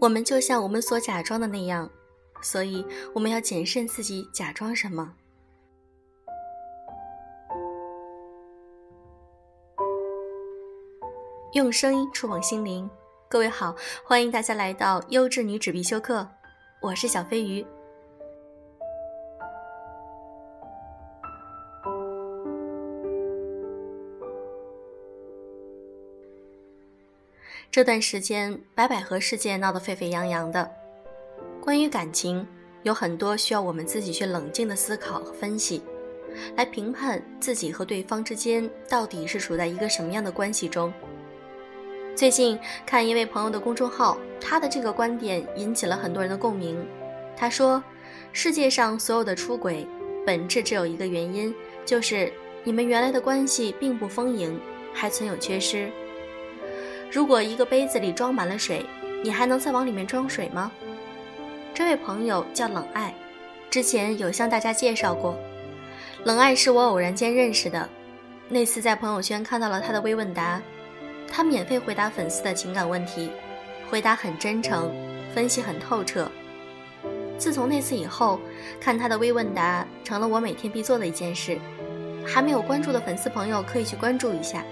我们就像我们所假装的那样，所以我们要谨慎自己假装什么。用声音触碰心灵，各位好，欢迎大家来到优质女纸必修课，我是小飞鱼。这段时间，白百合事件闹得沸沸扬扬的。关于感情，有很多需要我们自己去冷静的思考和分析，来评判自己和对方之间到底是处在一个什么样的关系中。最近看一位朋友的公众号，他的这个观点引起了很多人的共鸣。他说：“世界上所有的出轨，本质只有一个原因，就是你们原来的关系并不丰盈，还存有缺失。”如果一个杯子里装满了水，你还能再往里面装水吗？这位朋友叫冷爱，之前有向大家介绍过。冷爱是我偶然间认识的，那次在朋友圈看到了他的微问答，他免费回答粉丝的情感问题，回答很真诚，分析很透彻。自从那次以后，看他的微问答成了我每天必做的一件事。还没有关注的粉丝朋友可以去关注一下。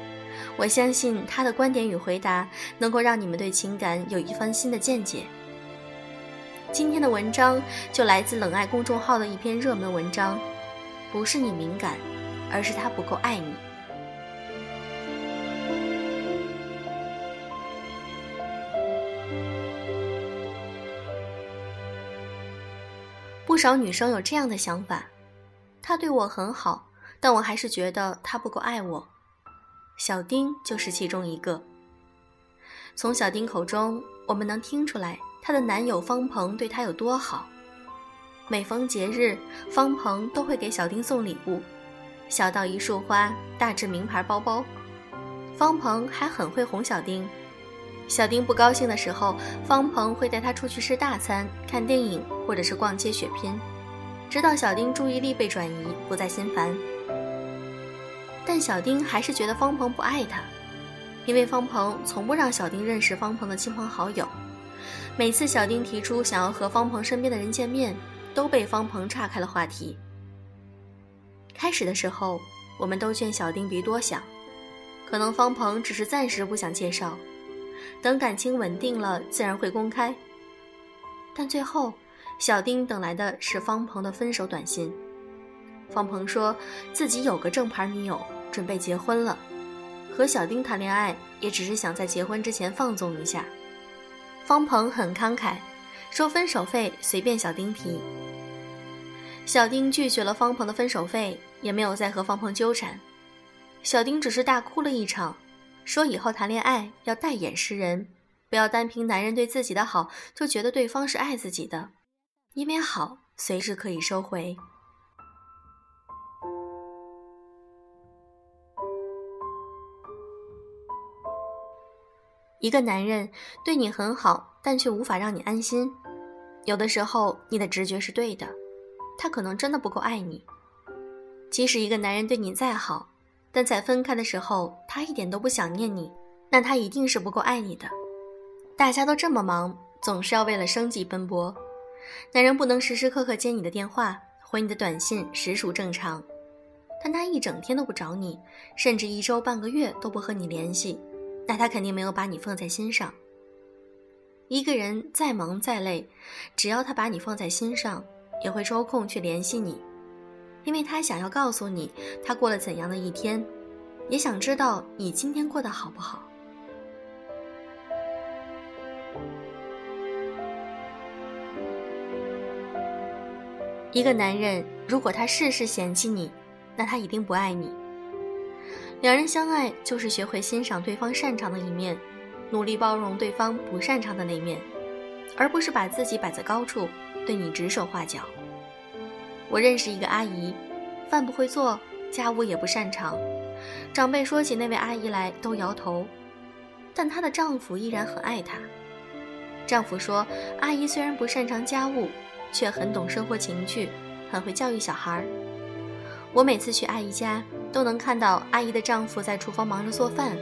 我相信他的观点与回答能够让你们对情感有一番新的见解。今天的文章就来自冷爱公众号的一篇热门文章，不是你敏感，而是他不够爱你。不少女生有这样的想法：他对我很好，但我还是觉得他不够爱我。小丁就是其中一个。从小丁口中，我们能听出来她的男友方鹏对她有多好。每逢节日，方鹏都会给小丁送礼物，小到一束花，大至名牌包包。方鹏还很会哄小丁。小丁不高兴的时候，方鹏会带她出去吃大餐、看电影，或者是逛街血拼，直到小丁注意力被转移，不再心烦。但小丁还是觉得方鹏不爱他，因为方鹏从不让小丁认识方鹏的亲朋好友。每次小丁提出想要和方鹏身边的人见面，都被方鹏岔开了话题。开始的时候，我们都劝小丁别多想，可能方鹏只是暂时不想介绍，等感情稳定了自然会公开。但最后，小丁等来的是方鹏的分手短信。方鹏说自己有个正牌女友。准备结婚了，和小丁谈恋爱也只是想在结婚之前放纵一下。方鹏很慷慨，说分手费随便小丁提。小丁拒绝了方鹏的分手费，也没有再和方鹏纠缠。小丁只是大哭了一场，说以后谈恋爱要戴眼识人，不要单凭男人对自己的好就觉得对方是爱自己的，因为好随时可以收回。一个男人对你很好，但却无法让你安心。有的时候，你的直觉是对的，他可能真的不够爱你。即使一个男人对你再好，但在分开的时候，他一点都不想念你，那他一定是不够爱你的。大家都这么忙，总是要为了生计奔波，男人不能时时刻刻接你的电话，回你的短信，实属正常。但他一整天都不找你，甚至一周半个月都不和你联系。那他肯定没有把你放在心上。一个人再忙再累，只要他把你放在心上，也会抽空去联系你，因为他想要告诉你他过了怎样的一天，也想知道你今天过得好不好。一个男人如果他事事嫌弃你，那他一定不爱你。两人相爱，就是学会欣赏对方擅长的一面，努力包容对方不擅长的那面，而不是把自己摆在高处，对你指手画脚。我认识一个阿姨，饭不会做，家务也不擅长，长辈说起那位阿姨来都摇头，但她的丈夫依然很爱她。丈夫说，阿姨虽然不擅长家务，却很懂生活情趣，很会教育小孩儿。我每次去阿姨家。都能看到阿姨的丈夫在厨房忙着做饭，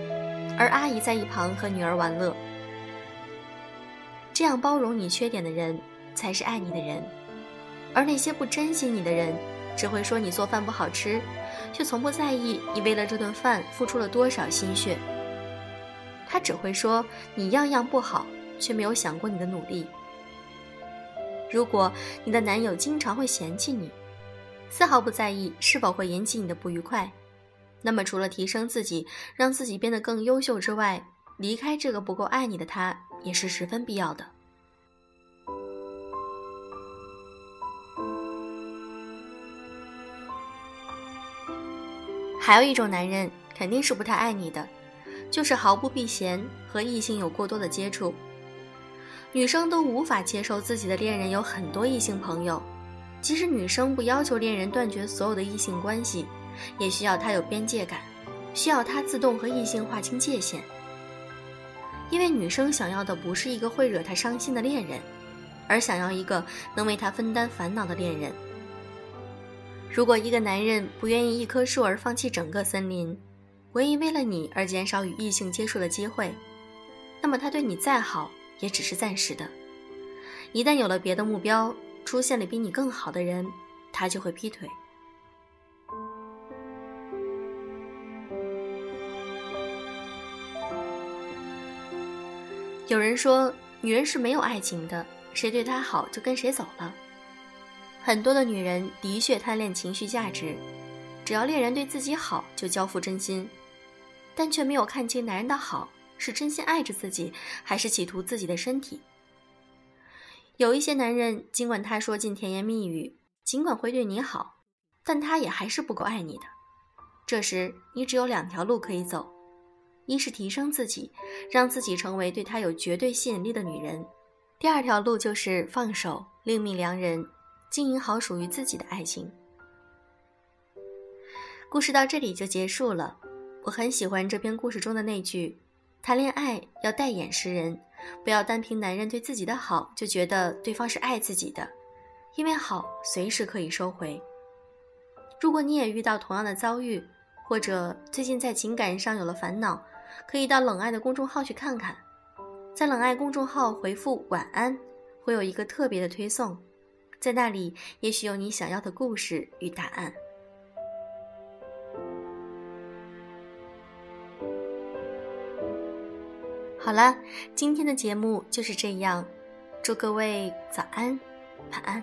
而阿姨在一旁和女儿玩乐。这样包容你缺点的人才是爱你的人，而那些不珍惜你的人，只会说你做饭不好吃，却从不在意你为了这顿饭付出了多少心血。他只会说你样样不好，却没有想过你的努力。如果你的男友经常会嫌弃你，丝毫不在意是否会引起你的不愉快，那么除了提升自己，让自己变得更优秀之外，离开这个不够爱你的他也是十分必要的。还有一种男人肯定是不太爱你的，就是毫不避嫌和异性有过多的接触。女生都无法接受自己的恋人有很多异性朋友，即使女生不要求恋人断绝所有的异性关系，也需要他有边界感，需要他自动和异性划清界限。因为女生想要的不是一个会惹她伤心的恋人，而想要一个能为她分担烦恼的恋人。如果一个男人不愿意一棵树而放弃整个森林，不愿意为了你而减少与异性接触的机会，那么他对你再好。也只是暂时的，一旦有了别的目标，出现了比你更好的人，他就会劈腿。有人说，女人是没有爱情的，谁对她好就跟谁走了。很多的女人的确贪恋情绪价值，只要恋人对自己好就交付真心，但却没有看清男人的好。是真心爱着自己，还是企图自己的身体？有一些男人，尽管他说尽甜言蜜语，尽管会对你好，但他也还是不够爱你的。这时，你只有两条路可以走：一是提升自己，让自己成为对他有绝对吸引力的女人；第二条路就是放手，另觅良人，经营好属于自己的爱情。故事到这里就结束了。我很喜欢这篇故事中的那句。谈恋爱要带眼识人，不要单凭男人对自己的好就觉得对方是爱自己的，因为好随时可以收回。如果你也遇到同样的遭遇，或者最近在情感上有了烦恼，可以到冷爱的公众号去看看，在冷爱公众号回复“晚安”，会有一个特别的推送，在那里也许有你想要的故事与答案。好了，今天的节目就是这样，祝各位早安，晚安。